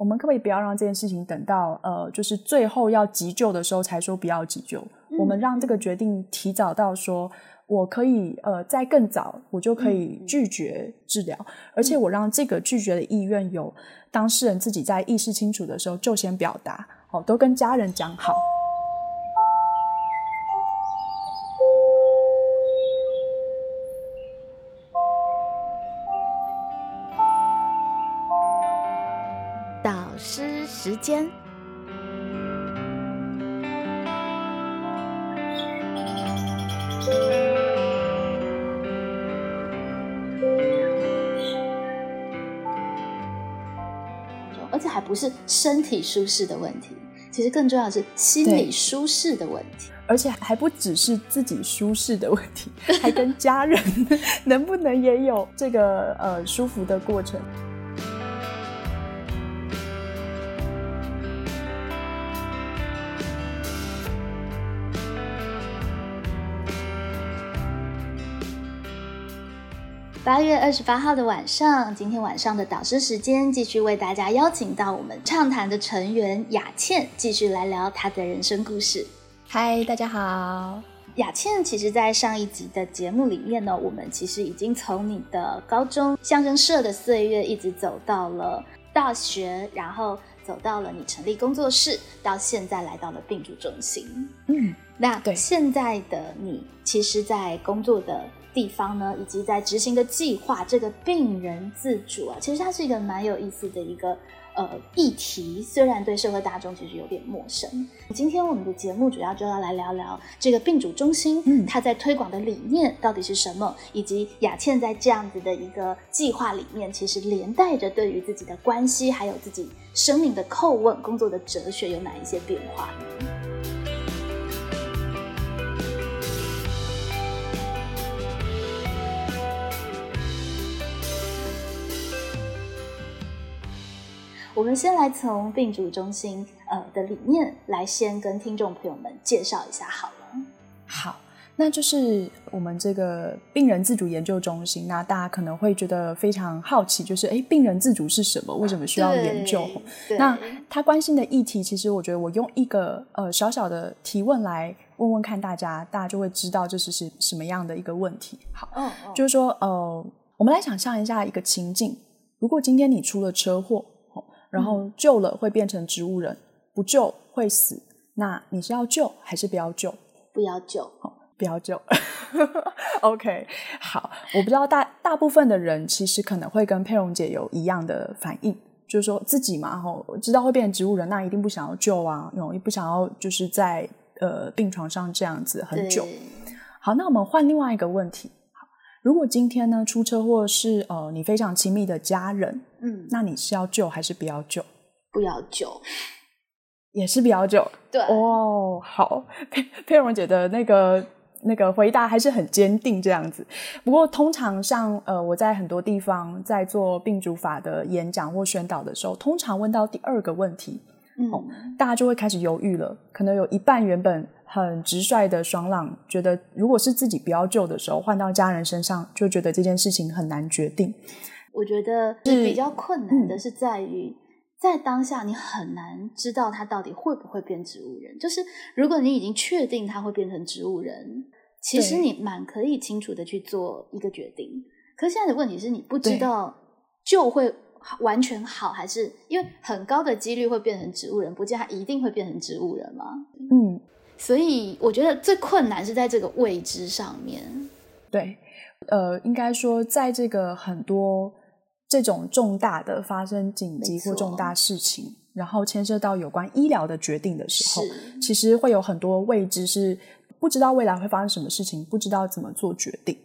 我们可不可以不要让这件事情等到呃，就是最后要急救的时候才说不要急救？我们让这个决定提早到说，我可以呃，在更早我就可以拒绝治疗，而且我让这个拒绝的意愿有当事人自己在意识清楚的时候就先表达，哦，都跟家人讲好。间。而且还不是身体舒适的问题，其实更重要的是心理舒适的问题，而且还不只是自己舒适的问题，还跟家人 能不能也有这个呃舒服的过程。八月二十八号的晚上，今天晚上的导师时间，继续为大家邀请到我们畅谈的成员雅倩，继续来聊她的人生故事。嗨，大家好，雅倩。其实，在上一集的节目里面呢，我们其实已经从你的高中相声社的岁月，一直走到了大学，然后走到了你成立工作室，到现在来到了病主中心。嗯，那现在的你，其实，在工作的。地方呢，以及在执行的计划，这个病人自主啊，其实它是一个蛮有意思的一个呃议题，虽然对社会大众其实有点陌生。今天我们的节目主要就要来聊聊这个病主中心，嗯，它在推广的理念到底是什么，以及雅倩在这样子的一个计划里面，其实连带着对于自己的关系，还有自己生命的叩问、工作的哲学有哪一些变化？我们先来从病主中心呃的理念来先跟听众朋友们介绍一下好了。好，那就是我们这个病人自主研究中心。那大家可能会觉得非常好奇，就是哎，病人自主是什么？为什么需要研究？那他关心的议题，其实我觉得我用一个呃小小的提问来问问看大家，大家就会知道这是是什么样的一个问题。好，就是说呃，我们来想象一下一个情境：如果今天你出了车祸。然后救了会变成植物人，不救会死。那你是要救还是不要救？不要救，不要救。OK，好，我不知道大大部分的人其实可能会跟佩蓉姐有一样的反应，就是说自己嘛，吼，知道会变成植物人，那一定不想要救啊，也不想要就是在呃病床上这样子很久。好，那我们换另外一个问题。如果今天呢出车祸是呃你非常亲密的家人，嗯，那你是要救还是不要救？不要救，也是不要救。对哦，好，佩佩蓉姐的那个那个回答还是很坚定这样子。不过通常像呃我在很多地方在做病主法的演讲或宣导的时候，通常问到第二个问题，嗯，大家就会开始犹豫了，可能有一半原本。很直率的爽朗觉得，如果是自己不要救的时候，换到家人身上，就觉得这件事情很难决定。我觉得是比较困难的，是在于在当下你很难知道他到底会不会变植物人。就是如果你已经确定他会变成植物人，其实你蛮可以清楚的去做一个决定。可是现在的问题是你不知道就会完全好，还是因为很高的几率会变成植物人，不见他一定会变成植物人吗？嗯。所以我觉得最困难是在这个未知上面。对，呃，应该说，在这个很多这种重大的发生紧急或重大事情，然后牵涉到有关医疗的决定的时候，其实会有很多未知，是不知道未来会发生什么事情，不知道怎么做决定。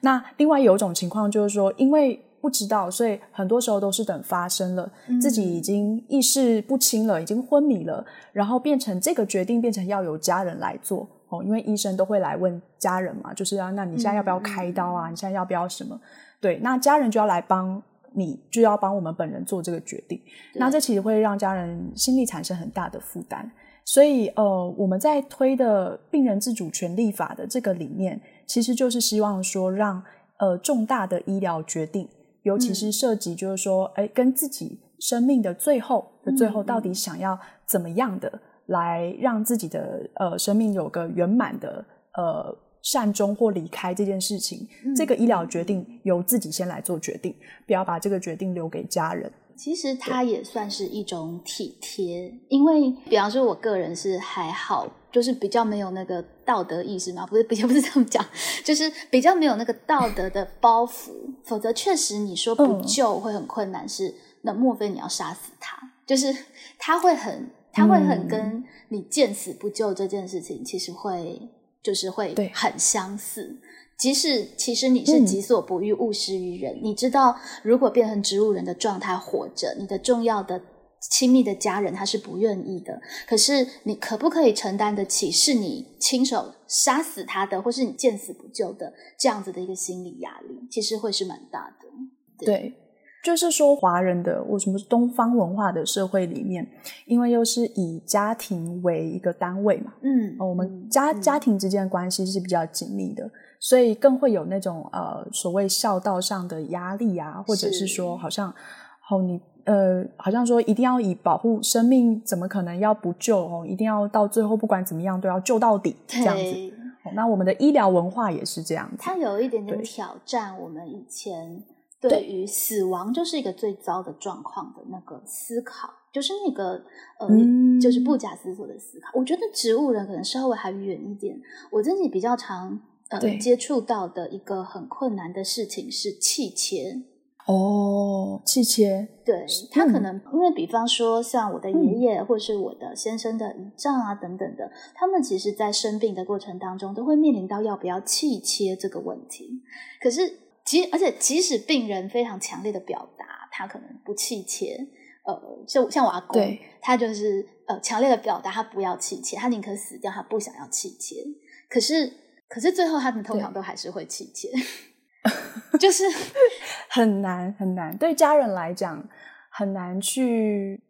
那另外有一种情况就是说，因为不知道，所以很多时候都是等发生了，自己已经意识不清了，已经昏迷了，然后变成这个决定变成要由家人来做哦，因为医生都会来问家人嘛，就是啊那你现在要不要开刀啊？你现在要不要什么？对，那家人就要来帮你，就要帮我们本人做这个决定。那这其实会让家人心里产生很大的负担。所以呃，我们在推的病人自主权利法的这个理念，其实就是希望说让呃重大的医疗决定。尤其是涉及，就是说，哎，跟自己生命的最后的最后，到底想要怎么样的来让自己的呃生命有个圆满的呃善终或离开这件事情，这个医疗决定由自己先来做决定，不要把这个决定留给家人。其实它也算是一种体贴，因为比方说，我个人是还好，就是比较没有那个道德意识嘛，不是比较 不是这么讲，就是比较没有那个道德的包袱。否则，确实你说不救会很困难。是那莫非你要杀死他？就是他会很，他会很跟你见死不救这件事情，其实会就是会很相似。即使其实你是己所不欲，勿施于人。你知道，如果变成植物人的状态活着，你的重要的、亲密的家人他是不愿意的。可是，你可不可以承担得起是你亲手杀死他的，或是你见死不救的这样子的一个心理压力？其实会是蛮大的。对，就是说，华人的为什么东方文化的社会里面，因为又是以家庭为一个单位嘛，嗯，我们家家庭之间的关系是比较紧密的。所以更会有那种呃所谓孝道上的压力啊，或者是说好像哦你呃好像说一定要以保护生命，怎么可能要不救哦？一定要到最后不管怎么样都要救到底这样子。那我们的医疗文化也是这样子，它有一点点挑战我们以前对于死亡就是一个最糟的状况的那个思考，就是那个呃就是不假思索的思考。我觉得植物人可能稍微还远一点，我自己比较常。呃，接触到的一个很困难的事情是气切哦，气切，对他可能因为比方说像我的爷爷或是我的先生的遗仗啊等等的，他们其实在生病的过程当中都会面临到要不要气切这个问题。可是，即而且即使病人非常强烈的表达他可能不气切，呃，就像我阿公，他就是呃强烈的表达他不要气切，他宁可死掉，他不想要气切。可是。可是最后，他们通常都还是会弃切，就是 很难很难。对家人来讲，很难去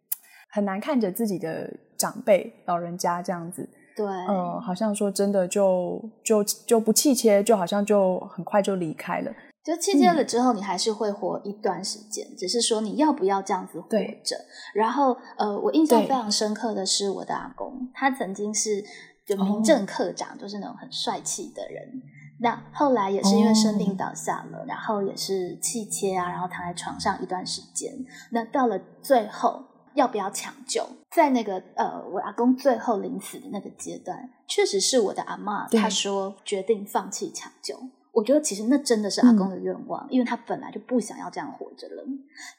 很难看着自己的长辈老人家这样子。对，呃，好像说真的，就就就不气切，就好像就很快就离开了。就弃切了之后，你还是会活一段时间，只是说你要不要这样子活着。然后，呃，我印象非常深刻的是我的阿公，他曾经是。就民政课长，就是那种很帅气的人。那后来也是因为生病倒下了，然后也是气切啊，然后躺在床上一段时间。那到了最后，要不要抢救？在那个呃，我阿公最后临死的那个阶段，确实是我的阿妈，她说决定放弃抢救。我觉得其实那真的是阿公的愿望，因为他本来就不想要这样活着了。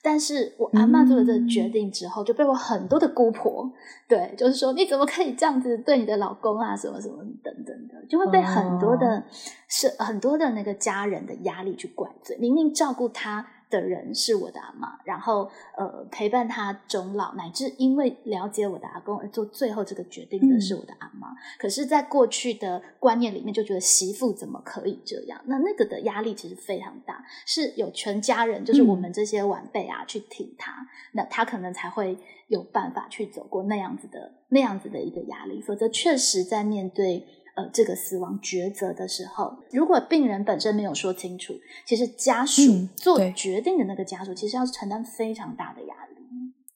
但是我阿妈做了这个决定之后，就被我很多的姑婆，对，就是说你怎么可以这样子对你的老公啊，什么什么等等的，就会被很多的是很多的那个家人的压力去怪罪，明明照顾他。的人是我的阿妈，然后呃陪伴他终老，乃至因为了解我的阿公而做最后这个决定的是我的阿妈。可是，在过去的观念里面，就觉得媳妇怎么可以这样？那那个的压力其实非常大，是有全家人，就是我们这些晚辈啊去挺他，那他可能才会有办法去走过那样子的那样子的一个压力。否则，确实在面对。呃，这个死亡抉择的时候，如果病人本身没有说清楚，其实家属做决定的那个家属，其实要承担非常大的压力。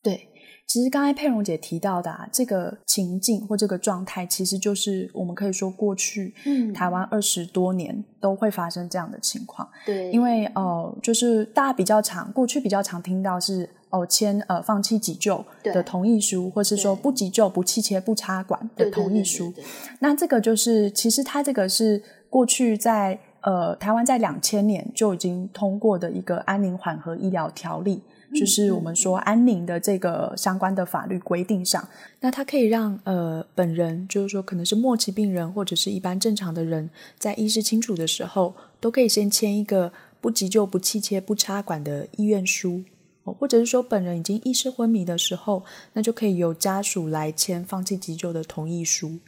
对，其实刚才佩蓉姐提到的这个情境或这个状态，其实就是我们可以说过去嗯台湾二十多年都会发生这样的情况。对，因为呃，就是大家比较常过去比较常听到是。哦，签呃放弃急救的同意书，或是说不急救、不气切、不插管的同意书。那这个就是，其实它这个是过去在呃台湾在两千年就已经通过的一个安宁缓和医疗条例，就是我们说安宁的这个相关的法律规定上，那它可以让呃本人，就是说可能是末期病人或者是一般正常的人，在意识清楚的时候，都可以先签一个不急救、不气切、不插管的意愿书。或者是说本人已经意识昏迷的时候，那就可以由家属来签放弃急救的同意书。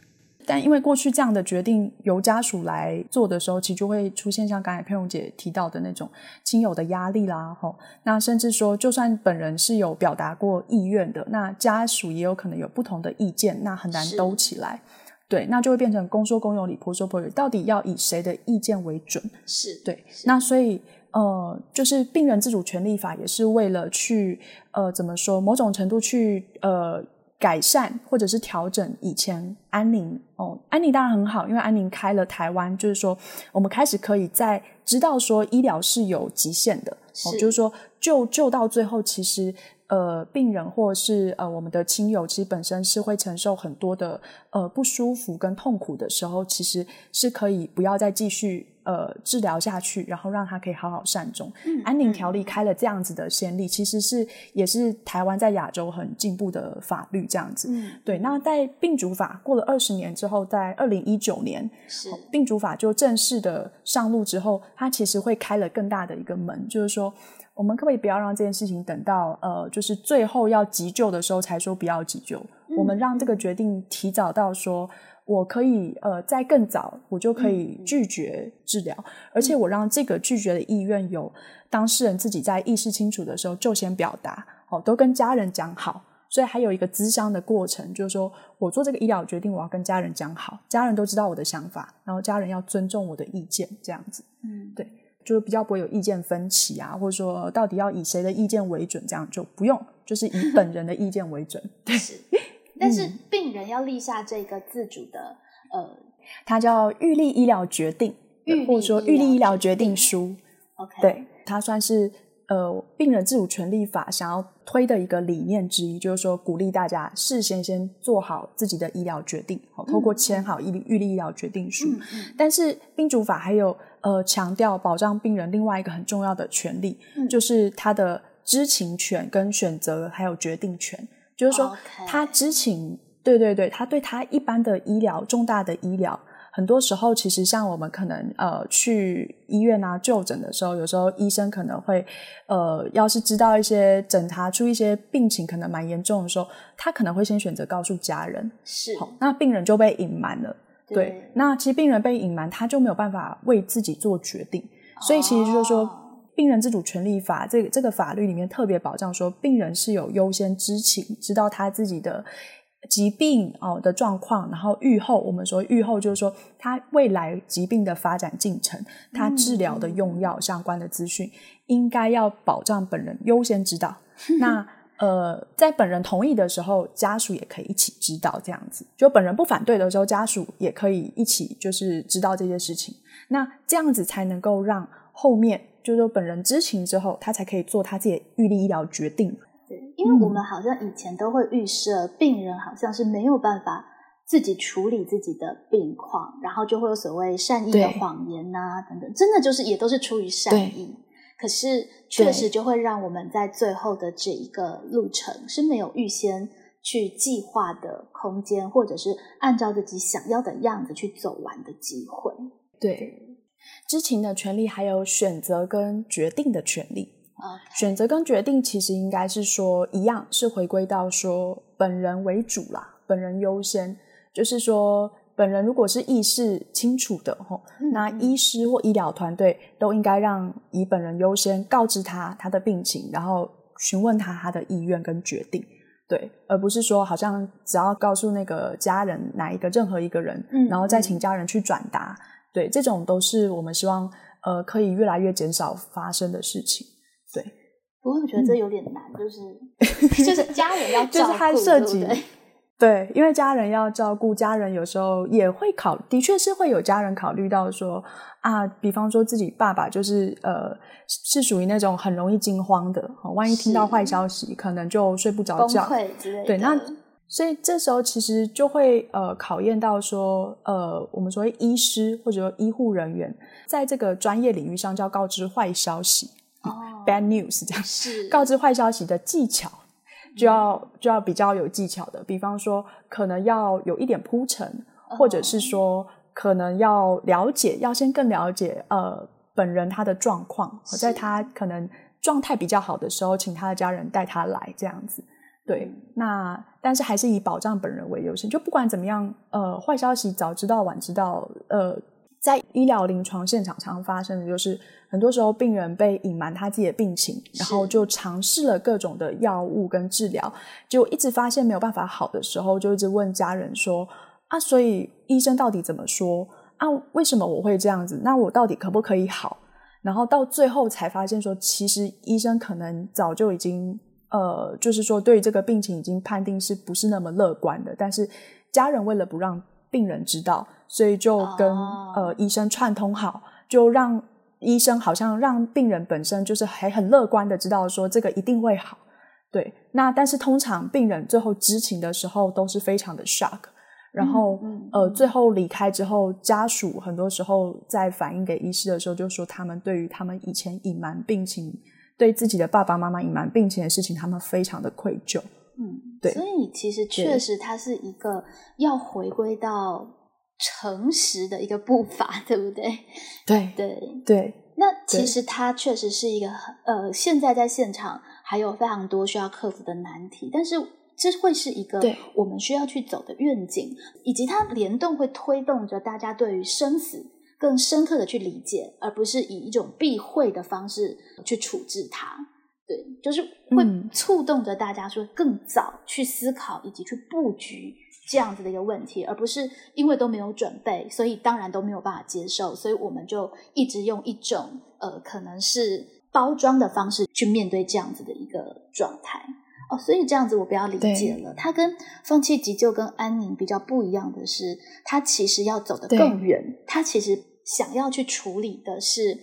但因为过去这样的决定由家属来做的时候，其实就会出现像刚才佩蓉姐提到的那种亲友的压力啦。吼，那甚至说，就算本人是有表达过意愿的，那家属也有可能有不同的意见，那很难兜起来。对，那就会变成公说公有理，婆说婆有理，到底要以谁的意见为准？是对。那所以。呃，就是病人自主权利法也是为了去呃怎么说，某种程度去呃改善或者是调整以前安宁哦，安宁当然很好，因为安宁开了台湾，就是说我们开始可以在知道说医疗是有极限的，哦，就是说救救到最后其实。呃，病人或是呃我们的亲友，其实本身是会承受很多的呃不舒服跟痛苦的时候，其实是可以不要再继续呃治疗下去，然后让他可以好好善终。安宁条例开了这样子的先例，其实是也是台湾在亚洲很进步的法律这样子。对，那在病主法过了二十年之后，在二零一九年，病主法就正式的上路之后，它其实会开了更大的一个门，就是说。我们可不可以不要让这件事情等到呃，就是最后要急救的时候才说不要急救？我们让这个决定提早到说，我可以呃，在更早我就可以拒绝治疗，而且我让这个拒绝的意愿由当事人自己在意识清楚的时候就先表达，哦，都跟家人讲好，所以还有一个咨商的过程，就是说我做这个医疗决定，我要跟家人讲好，家人都知道我的想法，然后家人要尊重我的意见，这样子，嗯，对。就是比较不会有意见分歧啊，或者说到底要以谁的意见为准，这样就不用，就是以本人的意见为准。对，但是病人要立下这个自主的，呃，它叫预立医疗决定，或者说预立医疗决定书。OK，对，它算是。呃，病人自主权利法想要推的一个理念之一，就是说鼓励大家事先先做好自己的医疗决定，好，透过签好预预立医疗决定书。但是病主法还有呃强调保障病人另外一个很重要的权利，就是他的知情权跟选择还有决定权，就是说他知情，对对对，他对他一般的医疗重大的医疗。很多时候，其实像我们可能呃去医院啊就诊的时候，有时候医生可能会呃，要是知道一些诊查出一些病情可能蛮严重的时候，他可能会先选择告诉家人，是，那病人就被隐瞒了。对，那其实病人被隐瞒，他就没有办法为自己做决定。所以其实就是说，病人自主权利法这个这个法律里面特别保障说，病人是有优先知情，知道他自己的。疾病哦的状况，然后预后，我们说预后就是说他未来疾病的发展进程，他治疗的用药相关的资讯，应该要保障本人优先知道。那呃，在本人同意的时候，家属也可以一起知道，这样子。就本人不反对的时候，家属也可以一起就是知道这些事情。那这样子才能够让后面就是说本人知情之后，他才可以做他自己预立医疗决定。对因为我们好像以前都会预设病人好像是没有办法自己处理自己的病况，然后就会有所谓善意的谎言呐等等，真的就是也都是出于善意，可是确实就会让我们在最后的这一个路程是没有预先去计划的空间，或者是按照自己想要的样子去走完的机会。对，知情的权利还有选择跟决定的权利。选择跟决定其实应该是说一样，是回归到说本人为主啦，本人优先。就是说，本人如果是意识清楚的吼，那医师或医疗团队都应该让以本人优先，告知他他的病情，然后询问他他的意愿跟决定，对，而不是说好像只要告诉那个家人哪一个任何一个人，然后再请家人去转达，对，这种都是我们希望呃可以越来越减少发生的事情。对，不过我觉得这有点难，就是就是家人要 就是他涉及 对，因为家人要照顾，家人有时候也会考，的确是会有家人考虑到说啊，比方说自己爸爸就是呃是属于那种很容易惊慌的，万一听到坏消息，可能就睡不着觉。对，那所以这时候其实就会呃考验到说呃我们所谓医师或者说医护人员在这个专业领域上，就要告知坏消息。Bad news，这样是告知坏消息的技巧，就要就要比较有技巧的。比方说，可能要有一点铺陈，或者是说，可能要了解，要先更了解呃本人他的状况，在他可能状态比较好的时候，请他的家人带他来这样子。对，那但是还是以保障本人为优先。就不管怎么样，呃，坏消息早知道晚知道，呃。在医疗临床现场常发生的就是，很多时候病人被隐瞒他自己的病情，然后就尝试了各种的药物跟治疗，就一直发现没有办法好的时候，就一直问家人说：“啊，所以医生到底怎么说？啊，为什么我会这样子？那我到底可不可以好？”然后到最后才发现说，其实医生可能早就已经呃，就是说对这个病情已经判定是不是那么乐观的，但是家人为了不让病人知道，所以就跟呃医生串通好，就让医生好像让病人本身就是还很乐观的知道说这个一定会好。对，那但是通常病人最后知情的时候都是非常的 shock，然后呃最后离开之后，家属很多时候在反映给医师的时候，就说他们对于他们以前隐瞒病情，对自己的爸爸妈妈隐瞒病情的事情，他们非常的愧疚。嗯，对，所以其实确实它是一个要回归到诚实的一个步伐，对不对？对对对。那其实它确实是一个呃，现在在现场。还有非常多需要克服的难题，但是这会是一个我们需要去走的愿景，以及它联动会推动着大家对于生死更深刻的去理解，而不是以一种避讳的方式去处置它。对，就是会触动着大家说更早去思考以及去布局这样子的一个问题，而不是因为都没有准备，所以当然都没有办法接受，所以我们就一直用一种呃，可能是。包装的方式去面对这样子的一个状态哦，所以这样子我比较理解了。他跟放弃急救跟安宁比较不一样的是，他其实要走得更远。他其实想要去处理的是，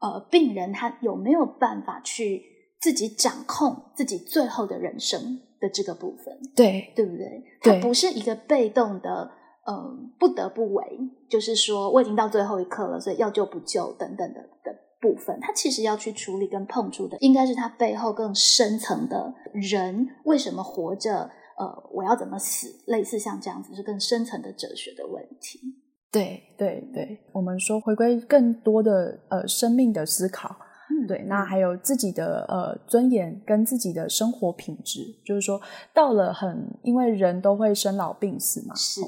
呃，病人他有没有办法去自己掌控自己最后的人生的这个部分？对，对不对？他不是一个被动的，嗯，不得不为，就是说我已经到最后一刻了，所以要救不救等等的的。部分，他其实要去处理跟碰触的，应该是他背后更深层的人为什么活着？呃，我要怎么死？类似像这样子，是更深层的哲学的问题。对对对，我们说回归更多的呃生命的思考，嗯，对，那还有自己的呃尊严跟自己的生活品质，就是说到了很，因为人都会生老病死嘛，是。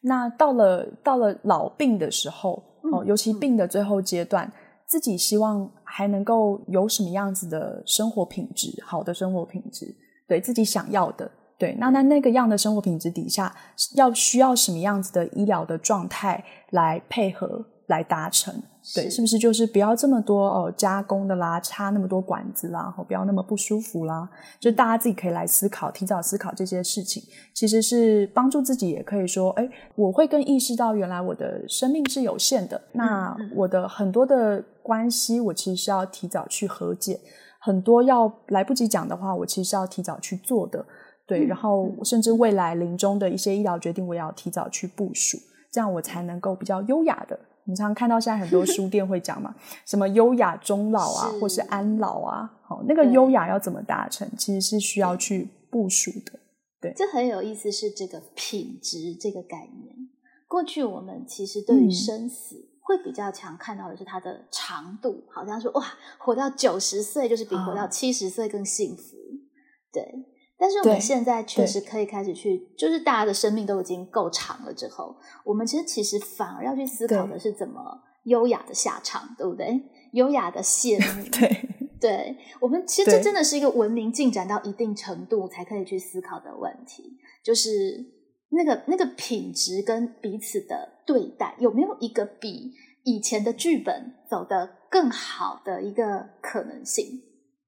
那到了到了老病的时候，哦，尤其病的最后阶段。自己希望还能够有什么样子的生活品质，好的生活品质，对自己想要的，对，那那那个样的生活品质底下，要需要什么样子的医疗的状态来配合来达成。对，是不是就是不要这么多哦加工的啦，插那么多管子啦，不要那么不舒服啦？就大家自己可以来思考，提早思考这些事情，其实是帮助自己，也可以说，哎，我会更意识到原来我的生命是有限的。那我的很多的关系，我其实是要提早去和解，很多要来不及讲的话，我其实是要提早去做的。对，然后甚至未来临终的一些医疗决定，我也要提早去部署，这样我才能够比较优雅的。你常常看到现在很多书店会讲嘛，什么优雅终老啊，或是安老啊，好，那个优雅要怎么达成，其实是需要去部署的。对，这很有意思，是这个品质这个概念。过去我们其实对于生死会比较强看到的是它的长度，好像说哇，活到九十岁就是比活到七十岁更幸福。对。但是我们现在确实可以开始去，就是大家的生命都已经够长了之后，我们其实其实反而要去思考的是怎么优雅的下场，对不对？优雅的谢 幕。对，对我们其实这真的是一个文明进展到一定程度才可以去思考的问题，就是那个那个品质跟彼此的对待有没有一个比以前的剧本走得更好的一个可能性？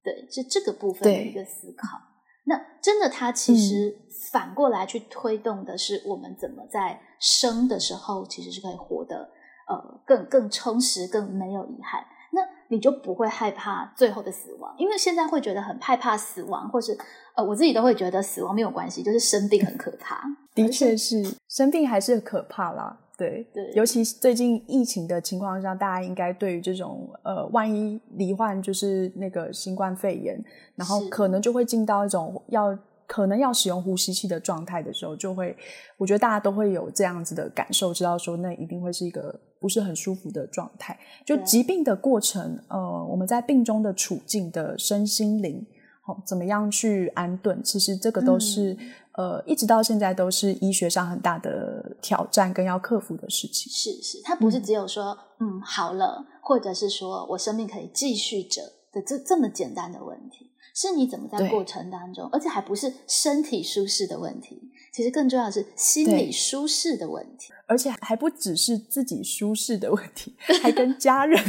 对，是这个部分的一个思考。那真的，它其实反过来去推动的是，我们怎么在生的时候，其实是可以活得呃更更充实、更没有遗憾。那你就不会害怕最后的死亡，因为现在会觉得很害怕死亡，或是呃我自己都会觉得死亡没有关系，就是生病很可怕。的确是，生病还是可怕啦。对，对，尤其最近疫情的情况下，大家应该对于这种呃，万一罹患就是那个新冠肺炎，然后可能就会进到一种要可能要使用呼吸器的状态的时候，就会我觉得大家都会有这样子的感受，知道说那一定会是一个不是很舒服的状态。就疾病的过程，呃，我们在病中的处境的身心灵，好，怎么样去安顿？其实这个都是。呃，一直到现在都是医学上很大的挑战跟要克服的事情。是是，它不是只有说嗯好了，或者是说我生命可以继续着的这这么简单的问题，是你怎么在过程当中，而且还不是身体舒适的问题，其实更重要的是心理舒适的问题，而且还不只是自己舒适的问题，还跟家人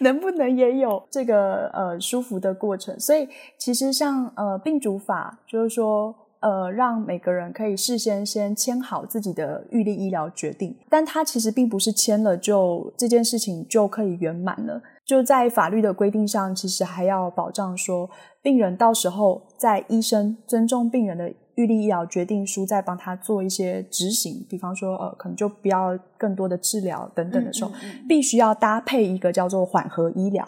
能不能也有这个呃舒服的过程。所以其实像呃病主法，就是说呃让每个人可以事先先签好自己的预立医疗决定，但他其实并不是签了就这件事情就可以圆满了。就在法律的规定上，其实还要保障说病人到时候在医生尊重病人的。预立医疗决定书再帮他做一些执行，比方说，呃，可能就不要更多的治疗等等的时候，必须要搭配一个叫做缓和医疗，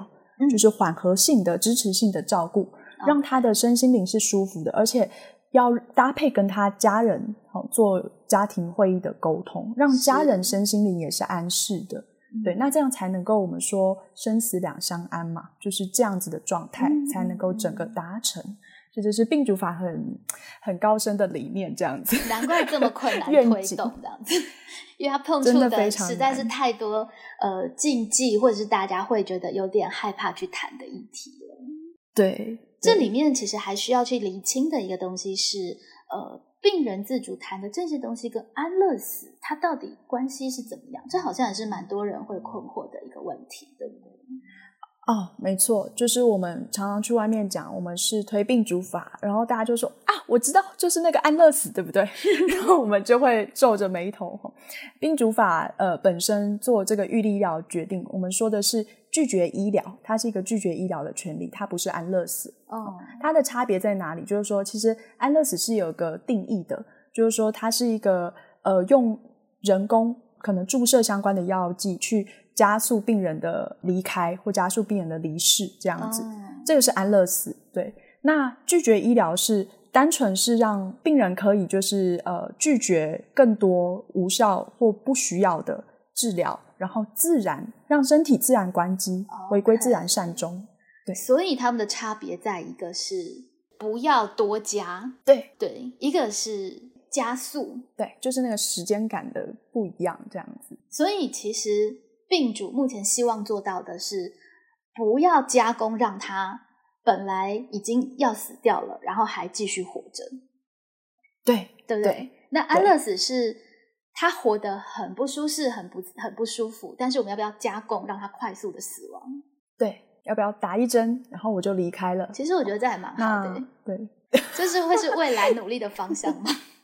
就是缓和性的支持性的照顾，让他的身心灵是舒服的，而且要搭配跟他家人好做家庭会议的沟通，让家人。身心灵也是安适的。对，那这样才能够我们说生死两相安嘛，就是这样子的状态才能够整个达成。这就是病主法很很高深的理念，这样子，难怪这么困难推动这样子，因为它碰触的实在是太多呃禁忌，或者是大家会觉得有点害怕去谈的议题了。对，这里面其实还需要去厘清的一个东西是，呃，病人自主谈的这些东西跟安乐死它到底关系是怎么样？这好像也是蛮多人会困惑的一个问题，对不对？哦，没错，就是我们常常去外面讲，我们是推病主法，然后大家就说啊，我知道，就是那个安乐死，对不对？然后我们就会皱着眉头。病主法呃本身做这个预立医疗决定，我们说的是拒绝医疗，它是一个拒绝医疗的权利，它不是安乐死。哦，它的差别在哪里？就是说，其实安乐死是有个定义的，就是说它是一个呃用人工可能注射相关的药剂去。加速病人的离开或加速病人的离世，这样子，这个是安乐死。对，那拒绝医疗是单纯是让病人可以就是呃拒绝更多无效或不需要的治疗，然后自然让身体自然关机，回归自然善终。对，所以他们的差别在一个是不要多加，对对，一个是加速，对，就是那个时间感的不一样，这样子。所以其实。病主目前希望做到的是，不要加工，让他本来已经要死掉了，然后还继续活着。对，对不对？那安乐死是他活得很不舒适，很不很不舒服，但是我们要不要加工，让他快速的死亡？对，要不要打一针，然后我就离开了？其实我觉得这还蛮好的。对，这是会是未来努力的方向吗？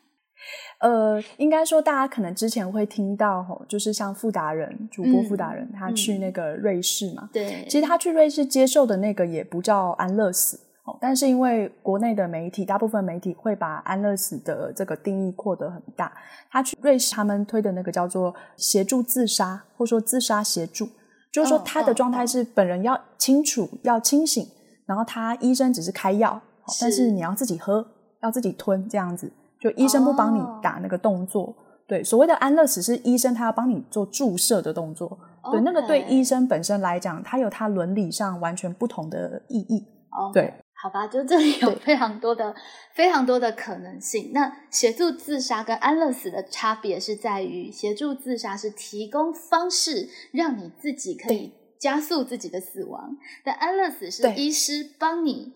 呃，应该说，大家可能之前会听到，吼，就是像富达人主播富达人，他去那个瑞士嘛，对，其实他去瑞士接受的那个也不叫安乐死，哦，但是因为国内的媒体，大部分媒体会把安乐死的这个定义扩得很大，他去瑞士，他们推的那个叫做协助自杀，或者说自杀协助，就是说他的状态是本人要清楚、要清醒，然后他医生只是开药，但是你要自己喝，要自己吞这样子。就医生不帮你打那个动作，对，所谓的安乐死是医生他要帮你做注射的动作，对，那个对医生本身来讲，它有它伦理上完全不同的意义。对，好吧，就这里有非常多的、非常多的可能性。那协助自杀跟安乐死的差别是在于，协助自杀是提供方式让你自己可以加速自己的死亡，但安乐死是医师帮你。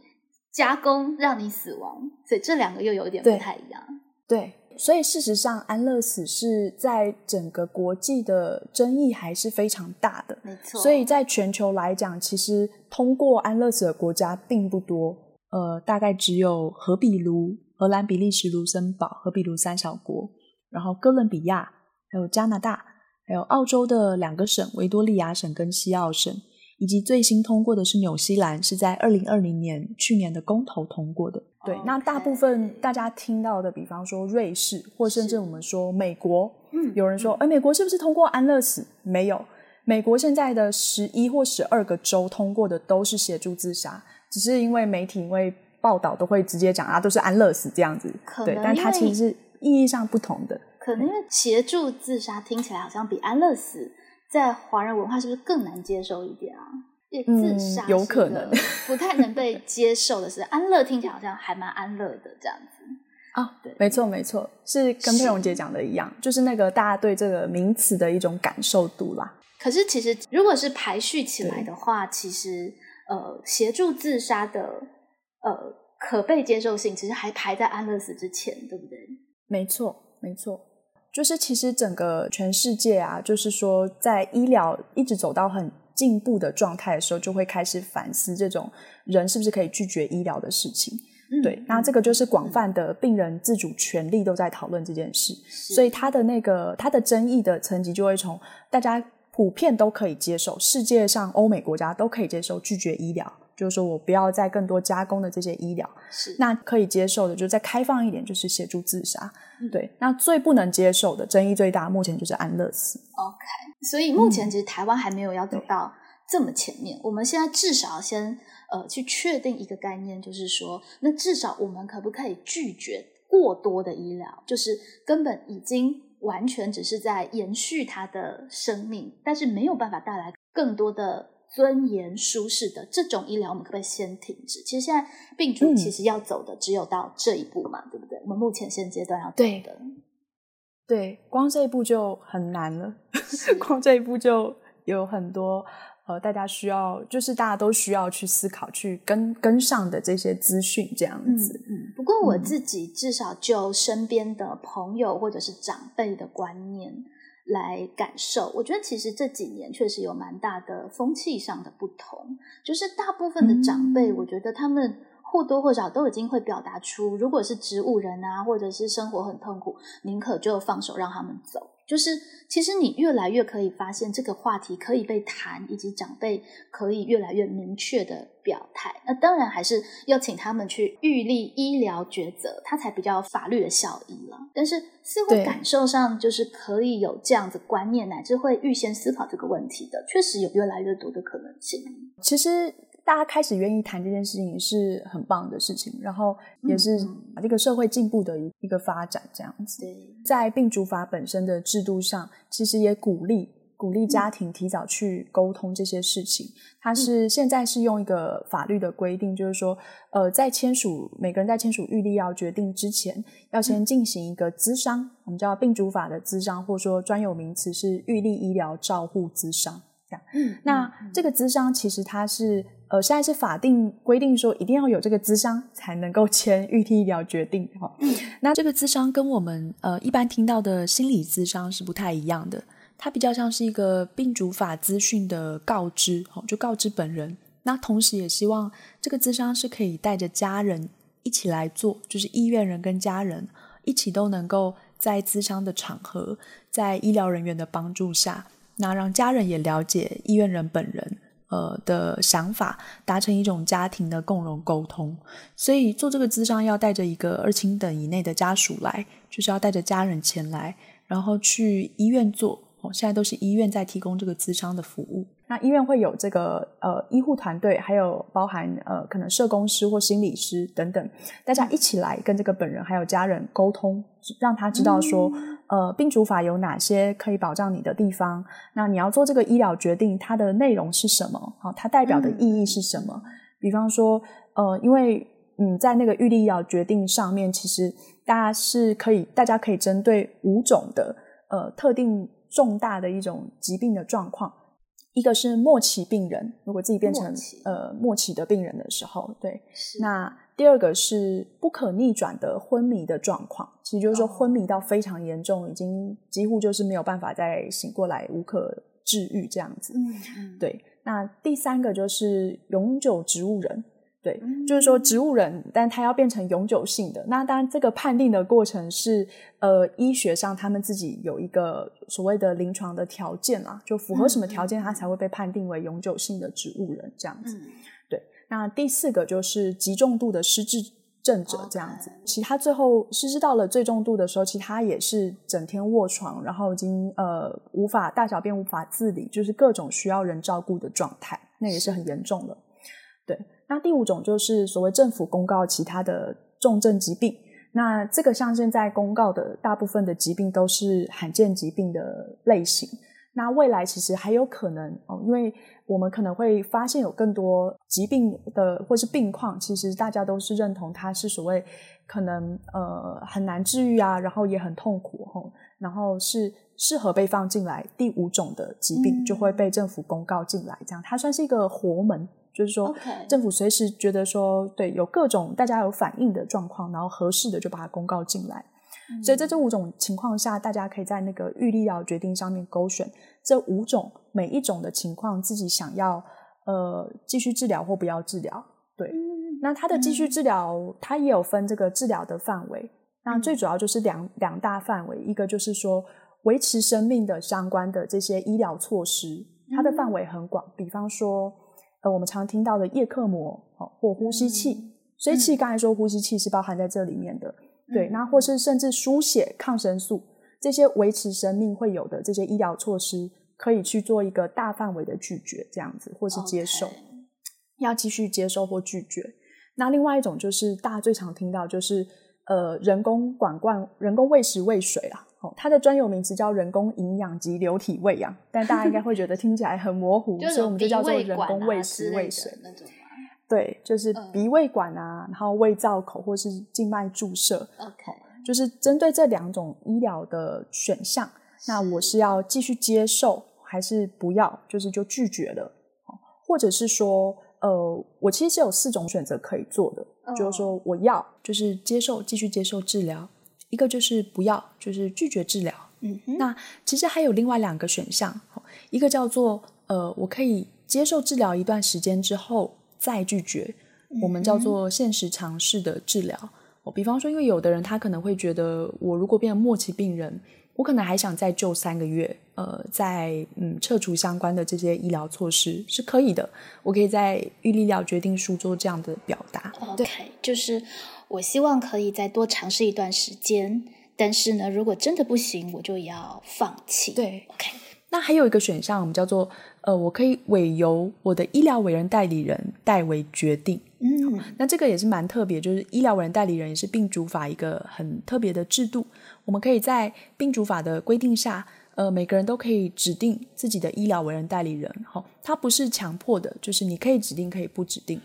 加工让你死亡，所以这两个又有点不太一样。对，所以事实上，安乐死是在整个国际的争议还是非常大的。没错，所以在全球来讲，其实通过安乐死的国家并不多。呃，大概只有荷比卢、荷兰、比利时、卢森堡、荷比卢三小国，然后哥伦比亚，还有加拿大，还有澳洲的两个省——维多利亚省跟西澳省。以及最新通过的是纽西兰，是在二零二零年去年的公投通过的。对，那大部分大家听到的，比方说瑞士，或甚至我们说美国，嗯，有人说，哎，美国是不是通过安乐死？没有，美国现在的十一或十二个州通过的都是协助自杀，只是因为媒体因为报道都会直接讲啊，都是安乐死这样子。对，但它其实是意义上不同的。可能因为协助自杀听起来好像比安乐死。在华人文化是不是更难接受一点啊？自杀有可能不太能被 接受的是安乐，听起来好像还蛮安乐的这样子啊。对，没错没错，是跟佩蓉姐讲的一样，就是那个大家对这个名词的一种感受度啦。可是其实如果是排序起来的话，其实呃，协助自杀的呃可被接受性，其实还排在安乐死之前，对不对？没错，没错，就是其实整个全世界啊，就是说在医疗一直走到很进步的状态的时候，就会开始反思这种人是不是可以拒绝医疗的事情。对，那这个就是广泛的病人自主权利都在讨论这件事，所以他的那个他的争议的层级就会从大家普遍都可以接受，世界上欧美国家都可以接受拒绝医疗，就是说我不要再更多加工的这些医疗，是那可以接受的，就再开放一点，就是协助自杀。对，那最不能接受的争议最大，目前就是安乐死。OK，所以目前其实台湾还没有要走到这么前面，我们现在至少先。呃，去确定一个概念，就是说，那至少我们可不可以拒绝过多的医疗？就是根本已经完全只是在延续他的生命，但是没有办法带来更多的尊严、舒适的这种医疗，我们可不可以先停止？其实现在病主其实要走的只有到这一步嘛，对不对？我们目前现阶段要走的，对，光这一步就很难了，光这一步就有很多。呃，大家需要就是大家都需要去思考、去跟跟上的这些资讯，这样子。嗯，不过我自己至少就身边的朋友或者是长辈的观念来感受，我觉得其实这几年确实有蛮大的风气上的不同。就是大部分的长辈，我觉得他们或多或少都已经会表达出，如果是植物人啊，或者是生活很痛苦，宁可就放手让他们走。就是，其实你越来越可以发现这个话题可以被谈，以及长辈可以越来越明确的表态。那当然还是要请他们去预立医疗抉择，它才比较法律的效益了。但是似乎感受上就是可以有这样子观念，乃至会预先思考这个问题的，确实有越来越多的可能性。其实。大家开始愿意谈这件事情是很棒的事情，然后也是这个社会进步的一一个发展，这样子。在病主法本身的制度上，其实也鼓励鼓励家庭提早去沟通这些事情。它是现在是用一个法律的规定，就是说，呃，在签署每个人在签署预立要决定之前，要先进行一个咨商，我们叫病主法的咨商，或者说专有名词是预立医疗照护咨商。这样，嗯，那这个咨商其实它是。呃，现在是法定规定说一定要有这个咨商才能够签 预替医疗决定哈。那这个咨商跟我们呃一般听到的心理咨商是不太一样的，它比较像是一个病主法资讯的告知，哈，就告知本人。那同时也希望这个咨商是可以带着家人一起来做，就是医院人跟家人一起都能够在咨商的场合，在医疗人员的帮助下，那让家人也了解医院人本人。呃的想法达成一种家庭的共融沟通，所以做这个咨商要带着一个二亲等以内的家属来，就是要带着家人前来，然后去医院做。哦，现在都是医院在提供这个咨商的服务。那医院会有这个呃医护团队，还有包含呃可能社工师或心理师等等，大家一起来跟这个本人还有家人沟通，让他知道说。呃，病主法有哪些可以保障你的地方？那你要做这个医疗决定，它的内容是什么？好，它代表的意义是什么？比方说，呃，因为嗯，在那个预立医疗决定上面，其实大家是可以，大家可以针对五种的呃特定重大的一种疾病的状况，一个是末期病人，如果自己变成呃末期的病人的时候，对，那。第二个是不可逆转的昏迷的状况，其实就是说昏迷到非常严重，已经几乎就是没有办法再醒过来，无可治愈这样子。嗯，对。那第三个就是永久植物人，对，就是说植物人，但他要变成永久性的。那当然，这个判定的过程是呃，医学上他们自己有一个所谓的临床的条件啦，就符合什么条件，他才会被判定为永久性的植物人这样子。对那第四个就是极重度的失智症者这样子，其他最后失智到了最重度的时候，其他也是整天卧床，然后已经呃无法大小便无法自理，就是各种需要人照顾的状态，那也是很严重的。对，那第五种就是所谓政府公告其他的重症疾病，那这个像现在公告的大部分的疾病都是罕见疾病的类型。那未来其实还有可能哦，因为我们可能会发现有更多疾病的或是病况，其实大家都是认同它是所谓可能呃很难治愈啊，然后也很痛苦吼，然后是适合被放进来第五种的疾病就会被政府公告进来，这样它算是一个活门，就是说政府随时觉得说对有各种大家有反应的状况，然后合适的就把它公告进来。所以在这五种情况下，大家可以在那个预立疗决定上面勾选这五种每一种的情况，自己想要呃继续治疗或不要治疗。对，那它的继续治疗，它也有分这个治疗的范围。那最主要就是两两大范围，一个就是说维持生命的相关的这些医疗措施，它的范围很广。比方说，呃，我们常听到的叶克膜哦，或呼吸器。所以，其实刚才说呼吸器是包含在这里面的。对，那或是甚至输血、抗生素这些维持生命会有的这些医疗措施，可以去做一个大范围的拒绝，这样子，或是接受，要继续接受或拒绝。那另外一种就是大家最常听到，就是呃人工管灌、人工喂食、喂水啦。哦，它的专有名词叫人工营养及流体喂养，但大家应该会觉得听起来很模糊，所以我们就叫做人工喂食、喂水那种。对，就是鼻胃管啊，然后胃造口或是静脉注射，OK，就是针对这两种医疗的选项，那我是要继续接受还是不要？就是就拒绝了，或者是说，呃，我其实是有四种选择可以做的，就是说我要就是接受继续接受治疗，一个就是不要，就是拒绝治疗。嗯，那其实还有另外两个选项，一个叫做呃，我可以接受治疗一段时间之后。再拒绝，我们叫做现实尝试的治疗。比方说，因为有的人他可能会觉得，我如果变成末期病人，我可能还想再救三个月，呃，再嗯撤除相关的这些医疗措施是可以的。我可以在预立疗决定书做这样的表达。OK，就是我希望可以再多尝试一段时间，但是呢，如果真的不行，我就要放弃。对，OK。那还有一个选项，我们叫做。呃，我可以委由我的医疗委任代理人代为决定。嗯，那这个也是蛮特别，就是医疗委任代理人也是病主法一个很特别的制度。我们可以在病主法的规定下，呃，每个人都可以指定自己的医疗委任代理人。哈，它不是强迫的，就是你可以指定，可以不指定。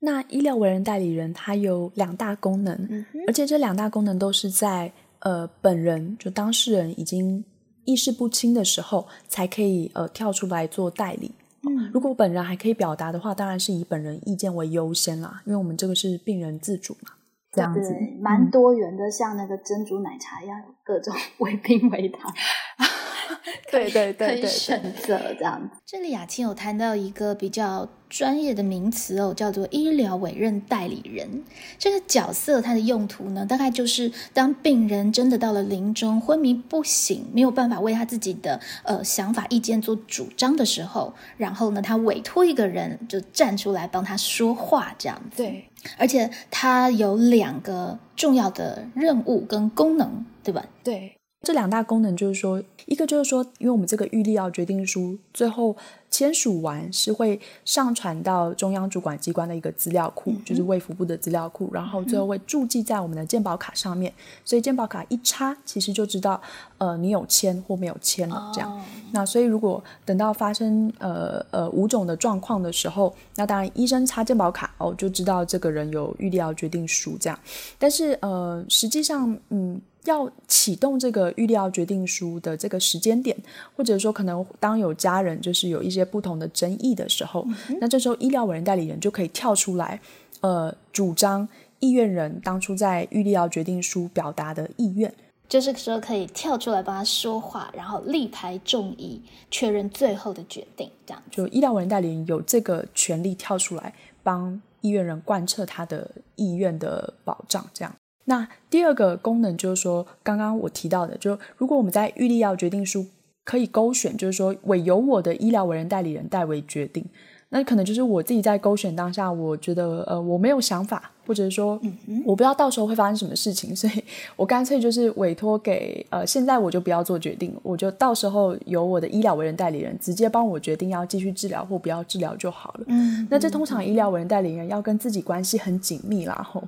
那医疗委任代理人他有两大功能，而且这两大功能都是在呃本人就当事人已经。意识不清的时候，才可以呃跳出来做代理。嗯，如果本人还可以表达的话，当然是以本人意见为优先啦，因为我们这个是病人自主嘛，这样子蛮多元的，像那个珍珠奶茶一样，有各种 为病为糖。对对对对，选择这样子。这里雅青有谈到一个比较专业的名词哦，叫做医疗委任代理人。这个角色它的用途呢，大概就是当病人真的到了临终昏迷不醒，没有办法为他自己的呃想法意见做主张的时候，然后呢，他委托一个人就站出来帮他说话这样子。对，而且他有两个重要的任务跟功能，对吧？对。这两大功能就是说，一个就是说，因为我们这个预立要决定书最后签署完是会上传到中央主管机关的一个资料库，就是卫福部的资料库，然后最后会注记在我们的健保卡上面。所以健保卡一插，其实就知道呃你有签或没有签了这样。那所以如果等到发生呃呃五种的状况的时候，那当然医生插健保卡哦，就知道这个人有预立要决定书这样。但是呃实际上嗯。要启动这个预料决定书的这个时间点，或者说可能当有家人就是有一些不同的争议的时候，那这时候医疗委任代理人就可以跳出来，呃，主张意愿人当初在预料决定书表达的意愿，就是说可以跳出来帮他说话，然后力排众议，确认最后的决定，这样就医疗委任代理人有这个权利跳出来帮意愿人贯彻他的意愿的保障，这样。那第二个功能就是说，刚刚我提到的，就如果我们在预立要决定书可以勾选，就是说委由我的医疗委任代理人代为决定，那可能就是我自己在勾选当下，我觉得呃我没有想法。或者是说，我不知道到时候会发生什么事情，所以我干脆就是委托给呃，现在我就不要做决定，我就到时候由我的医疗委任代理人直接帮我决定要继续治疗或不要治疗就好了。嗯，那这通常医疗委任代理人要跟自己关系很紧密啦，吼，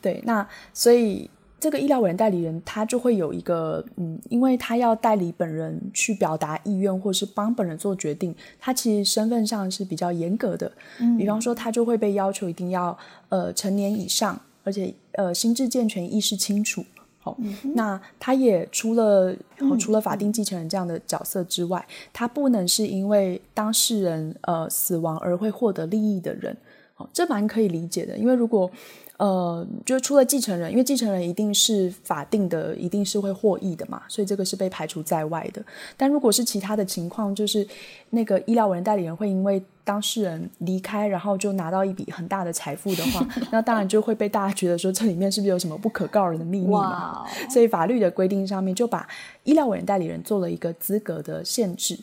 对，那所以。这个医疗委员代理人，他就会有一个，嗯，因为他要代理本人去表达意愿，或是帮本人做决定，他其实身份上是比较严格的。嗯，比方说，他就会被要求一定要呃成年以上，而且呃心智健全、意识清楚。好，那他也除了除了法定继承人这样的角色之外，他不能是因为当事人呃死亡而会获得利益的人。好，这蛮可以理解的，因为如果呃，就除了继承人，因为继承人一定是法定的，一定是会获益的嘛，所以这个是被排除在外的。但如果是其他的情况，就是那个医疗委任代理人会因为当事人离开，然后就拿到一笔很大的财富的话，那当然就会被大家觉得说这里面是不是有什么不可告人的秘密嘛？所以法律的规定上面就把医疗委任代理人做了一个资格的限制。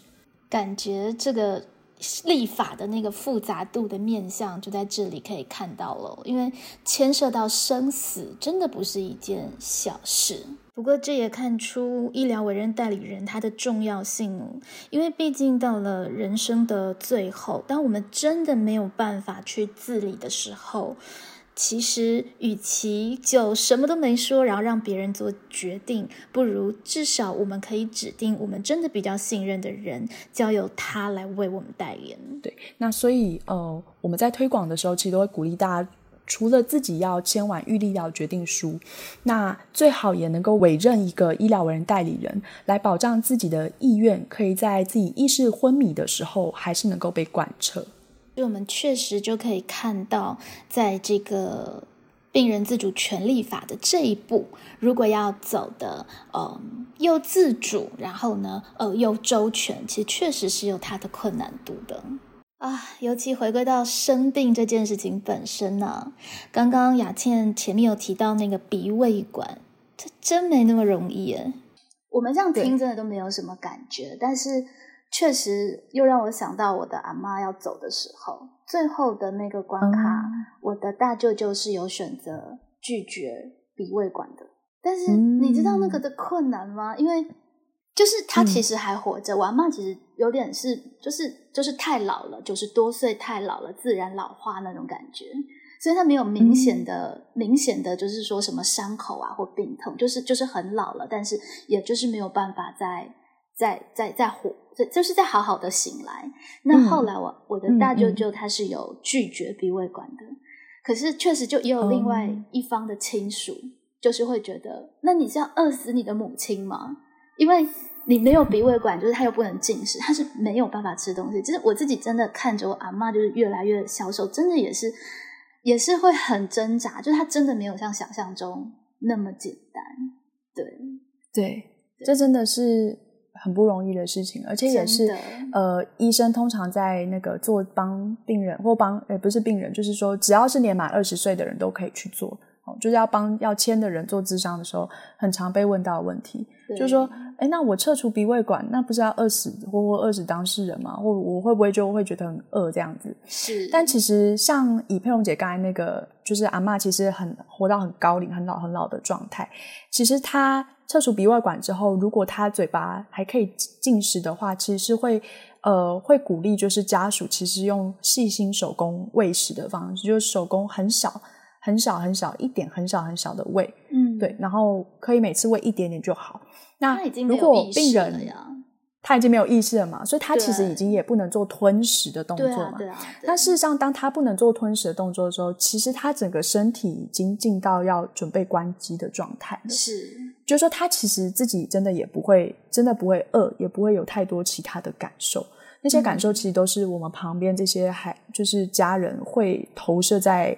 感觉这个。立法的那个复杂度的面相就在这里可以看到了，因为牵涉到生死，真的不是一件小事。不过这也看出医疗委任代理人他的重要性，因为毕竟到了人生的最后，当我们真的没有办法去自理的时候。其实，与其就什么都没说，然后让别人做决定，不如至少我们可以指定我们真的比较信任的人，交由他来为我们代言。对，那所以呃，我们在推广的时候，其实都会鼓励大家，除了自己要签完预立疗决定书，那最好也能够委任一个医疗人代理人，来保障自己的意愿可以在自己意识昏迷的时候，还是能够被贯彻。我们确实就可以看到，在这个病人自主权利法的这一步，如果要走的呃又自主，然后呢呃又周全，其实确实是有它的困难度的啊。尤其回归到生病这件事情本身呢，刚刚雅倩前面有提到那个鼻胃管，这真没那么容易耶。我们这样听真的都没有什么感觉，但是。确实又让我想到我的阿妈要走的时候，最后的那个关卡，我的大舅舅是有选择拒绝鼻胃管的。但是你知道那个的困难吗？因为就是他其实还活着，我阿妈其实有点是就是就是太老了，九十多岁太老了，自然老化那种感觉，所以他没有明显的明显的就是说什么伤口啊或病痛，就是就是很老了，但是也就是没有办法再再再再活。这就是在好好的醒来。那后来我我的大舅舅他是有拒绝鼻胃管的，可是确实就也有另外一方的亲属，就是会觉得，那你是要饿死你的母亲吗？因为你没有鼻胃管，就是他又不能进食，他是没有办法吃东西。就是我自己真的看着我阿妈就是越来越消瘦，真的也是也是会很挣扎，就是他真的没有像想象中那么简单。对对，这真的是。很不容易的事情，而且也是呃，医生通常在那个做帮病人或帮诶不是病人，就是说只要是年满二十岁的人都可以去做，哦，就是要帮要签的人做智商的时候，很常被问到的问题，就是说，哎，那我撤除鼻胃管，那不是要饿死或或饿死当事人吗？或我会不会就会觉得很饿这样子？是，但其实像以佩蓉姐刚才那个，就是阿妈其实很活到很高龄、很老很老的状态，其实她。撤除鼻外管之后，如果他嘴巴还可以进食的话，其实是会呃会鼓励，就是家属其实用细心手工喂食的方式，就是手工很小很小很小一点很小很小的喂，嗯，对，然后可以每次喂一点点就好。那如果病人他已经没有意识了嘛，所以他其实已经也不能做吞食的动作嘛。但事实上，当他不能做吞食的动作的时候，其实他整个身体已经进到要准备关机的状态了。是。就是说，他其实自己真的也不会，真的不会饿，也不会有太多其他的感受。那些感受其实都是我们旁边这些还就是家人会投射在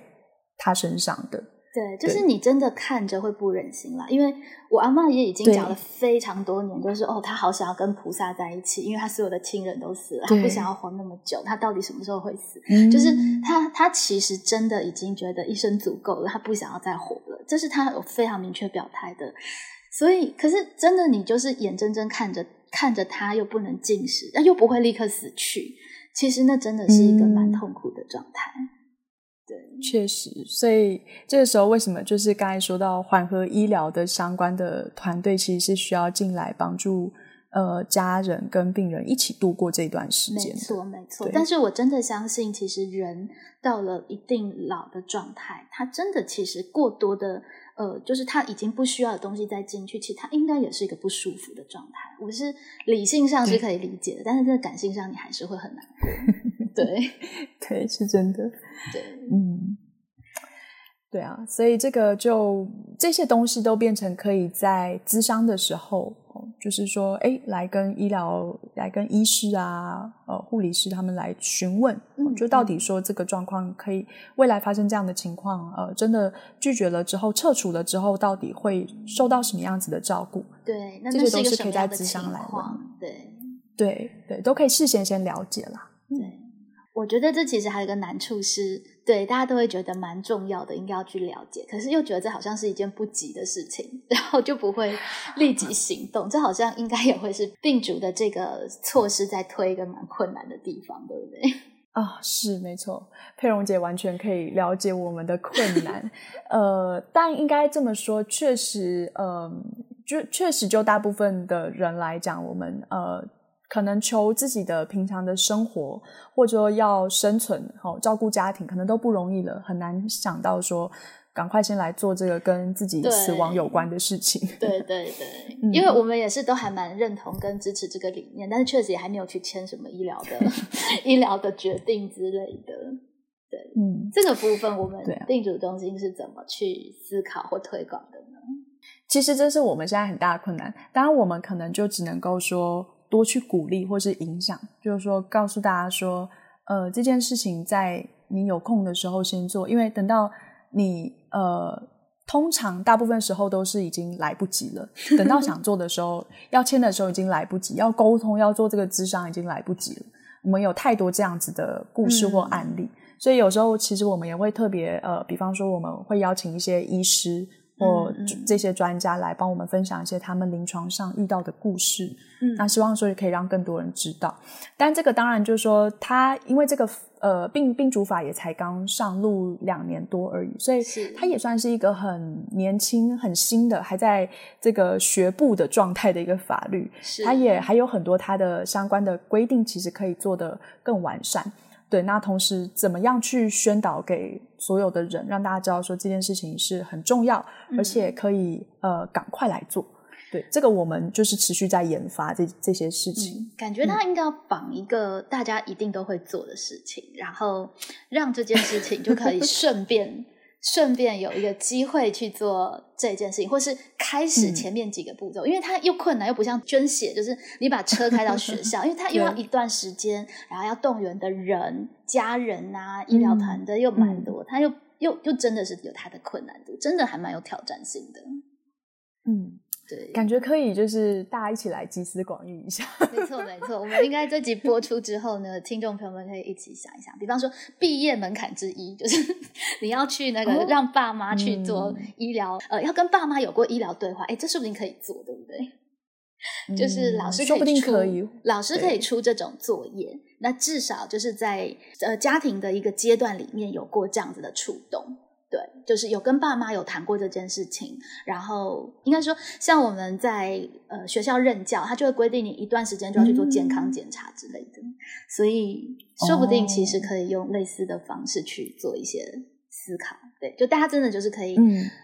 他身上的。对，就是你真的看着会不忍心啦。因为我阿妈也已经讲了非常多年，就是哦，她好想要跟菩萨在一起，因为她所有的亲人都死了，她不想要活那么久。她到底什么时候会死？就是她，她其实真的已经觉得一生足够了，她不想要再活了。这是她有非常明确表态的。所以，可是真的，你就是眼睁睁看着看着她又不能进食，那又不会立刻死去。其实那真的是一个蛮痛苦的状态。对，确实。所以这个时候，为什么就是刚才说到缓和医疗的相关的团队，其实是需要进来帮助呃家人跟病人一起度过这段时间。没错，没错。但是我真的相信，其实人到了一定老的状态，他真的其实过多的。呃，就是他已经不需要的东西再进去，其实他应该也是一个不舒服的状态。我是理性上是可以理解的，但是在感性上你还是会很难过。对，对，是真的。对，嗯，对啊，所以这个就这些东西都变成可以在咨商的时候，就是说，哎，来跟医疗、来跟医师啊、呃护理师他们来询问，就到底说这个状况可以未来发生这样的情况，呃，真的拒绝了之后撤除了之后，到底会受到什么样子的照顾？对，那这些都是可以在咨商来的，对，对对，都可以事先先了解啦。对，我觉得这其实还有一个难处是。对，大家都会觉得蛮重要的，应该要去了解。可是又觉得这好像是一件不急的事情，然后就不会立即行动。这好像应该也会是病主的这个措施在推一个蛮困难的地方，对不对？啊，是没错，佩蓉姐完全可以了解我们的困难。呃，但应该这么说，确实，嗯，就确实就大部分的人来讲，我们呃。可能求自己的平常的生活，或者说要生存，好照顾家庭，可能都不容易了，很难想到说赶快先来做这个跟自己死亡有关的事情。对对对，因为我们也是都还蛮认同跟支持这个理念，但是确实也还没有去签什么医疗的 医疗的决定之类的。对，嗯，这个部分我们病主中心是怎么去思考或推广的呢？其实这是我们现在很大的困难，当然我们可能就只能够说。多去鼓励或是影响，就是说告诉大家说，呃，这件事情在你有空的时候先做，因为等到你呃，通常大部分时候都是已经来不及了。等到想做的时候，要签的时候已经来不及，要沟通要做这个智商已经来不及了。我们有太多这样子的故事或案例，所以有时候其实我们也会特别呃，比方说我们会邀请一些医师。或这些专家来帮我们分享一些他们临床上遇到的故事，嗯，那希望说也可以让更多人知道。但这个当然就是说，他因为这个呃病病主法也才刚上路两年多而已，所以它也算是一个很年轻、很新的，还在这个学步的状态的一个法律。它也还有很多它的相关的规定，其实可以做得更完善。对，那同时怎么样去宣导给所有的人，让大家知道说这件事情是很重要，而且可以呃赶快来做。对，这个我们就是持续在研发这这些事情。感觉他应该要绑一个大家一定都会做的事情，然后让这件事情就可以 顺便。顺便有一个机会去做这件事情，或是开始前面几个步骤，因为它又困难又不像捐血，就是你把车开到学校，因为它又要一段时间，然后要动员的人、家人啊、医疗团队又蛮多，它又又又真的是有它的困难度，真的还蛮有挑战性的。嗯。对，感觉可以，就是大家一起来集思广益一下。没错，没错，我们应该这集播出之后呢，听众朋友们可以一起想一想，比方说毕业门槛之一，就是 你要去那个让爸妈去做医疗，呃，要跟爸妈有过医疗对话，哎，这说不定可以做，对不对？就是老师说不定可以，老师可以出这种作业，那至少就是在呃家庭的一个阶段里面有过这样子的触动。对，就是有跟爸妈有谈过这件事情，然后应该说，像我们在呃学校任教，他就会规定你一段时间就要去做健康检查之类的，所以说不定其实可以用类似的方式去做一些思考。对，就大家真的就是可以，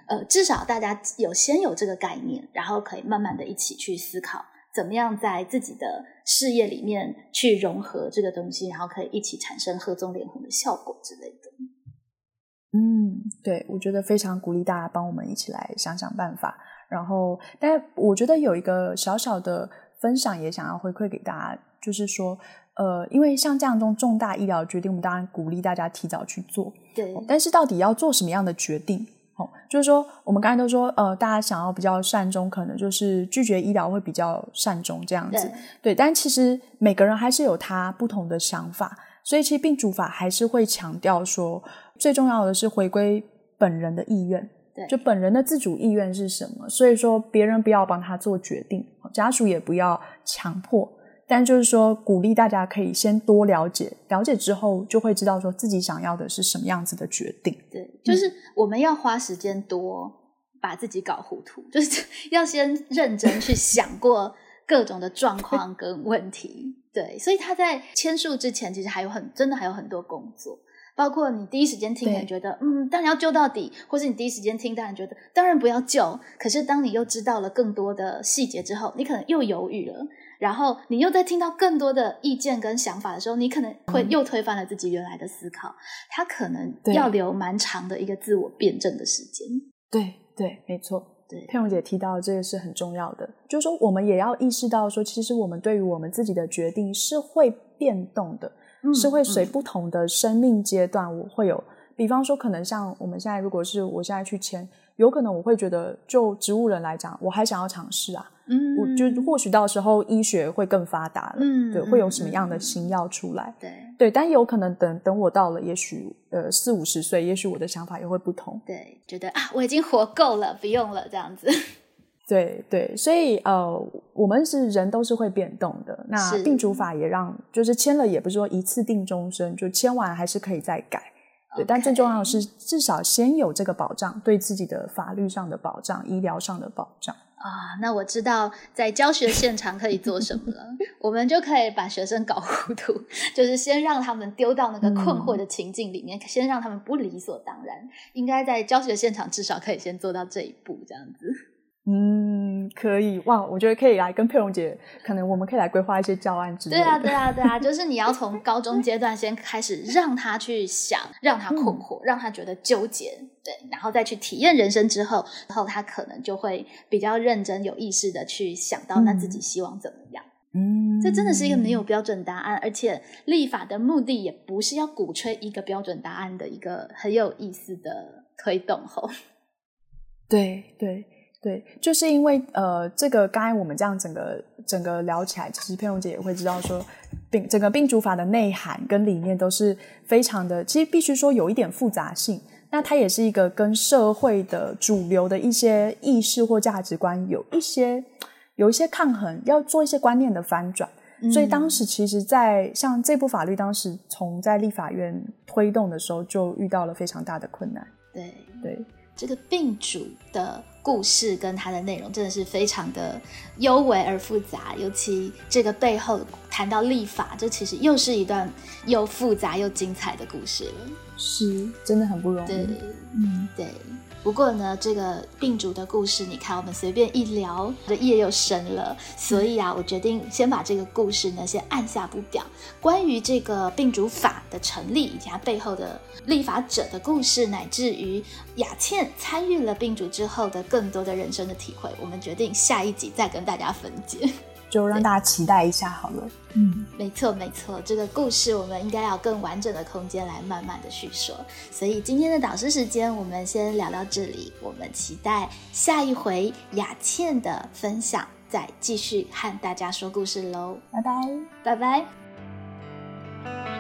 呃，至少大家有先有这个概念，然后可以慢慢的一起去思考，怎么样在自己的事业里面去融合这个东西，然后可以一起产生合纵连横的效果之类的。嗯，对，我觉得非常鼓励大家帮我们一起来想想办法。然后，但我觉得有一个小小的分享也想要回馈给大家，就是说，呃，因为像这样种重大医疗决定，我们当然鼓励大家提早去做。对，但是到底要做什么样的决定？哦，就是说，我们刚才都说，呃，大家想要比较善终，可能就是拒绝医疗会比较善终这样子。对，但其实每个人还是有他不同的想法，所以其实病主法还是会强调说。最重要的是回归本人的意愿，对，就本人的自主意愿是什么？所以说，别人不要帮他做决定，家属也不要强迫，但就是说，鼓励大家可以先多了解，了解之后就会知道说自己想要的是什么样子的决定。对，就是我们要花时间多把自己搞糊涂，就是 要先认真去想过各种的状况跟问题。对，所以他在签署之前，其实还有很真的还有很多工作。包括你第一时间听，你觉得嗯，当然要救到底；或是你第一时间听，当然觉得当然不要救。可是当你又知道了更多的细节之后，你可能又犹豫了。然后你又在听到更多的意见跟想法的时候，你可能会又推翻了自己原来的思考。他可能要留蛮长的一个自我辩证的时间。对对，没错。对，佩蓉姐提到这个是很重要的，就是说，我们也要意识到说，其实我们对于我们自己的决定是会变动的，是会随不同的生命阶段，我会有。比方说，可能像我们现在，如果是我现在去签，有可能我会觉得，就植物人来讲，我还想要尝试啊。嗯，我就或许到时候医学会更发达了，嗯，对，会有什么样的新药出来？对对，但有可能等等我到了，也许呃四五十岁，也许我的想法也会不同。对，觉得啊，我已经活够了，不用了这样子。对对，所以呃，我们是人都是会变动的。那定主法也让，就是签了，也不是说一次定终身，就签完还是可以再改。对，但最重要的是，至少先有这个保障，对自己的法律上的保障、医疗上的保障啊。那我知道在教学现场可以做什么了，我们就可以把学生搞糊涂，就是先让他们丢到那个困惑的情境里面，先让他们不理所当然。应该在教学现场至少可以先做到这一步，这样子。嗯，可以哇！我觉得可以来跟佩蓉姐，可能我们可以来规划一些教案之类的。对啊，对啊，对啊，就是你要从高中阶段先开始，让他去想，让他困惑，让他觉得纠结，对，然后再去体验人生之后，然后他可能就会比较认真、有意识的去想到那自己希望怎么样。嗯，这真的是一个没有标准答案，而且立法的目的也不是要鼓吹一个标准答案的一个很有意思的推动。吼，对 对。对，就是因为呃，这个刚才我们这样整个整个聊起来，其实佩蓉姐也会知道说，病整个病主法的内涵跟理念都是非常的，其实必须说有一点复杂性。那它也是一个跟社会的主流的一些意识或价值观有一些有一些抗衡，要做一些观念的翻转。所以当时其实，在像这部法律当时从在立法院推动的时候，就遇到了非常大的困难。对对。这个病主的故事跟它的内容真的是非常的优美而复杂，尤其这个背后谈到立法，这其实又是一段又复杂又精彩的故事了。是，真的很不容易。对，嗯，对。不过呢，这个病主的故事，你看我们随便一聊，这夜又深了。所以啊，我决定先把这个故事呢先按下不表。关于这个病主法的成立以及它背后的立法者的故事，乃至于雅倩参与了病主之后的更多的人生的体会，我们决定下一集再跟大家分解。就让大家期待一下好了。嗯，没错没错，这个故事我们应该要更完整的空间来慢慢的叙说。所以今天的导师时间，我们先聊到这里。我们期待下一回雅倩的分享，再继续和大家说故事喽。拜拜，拜拜。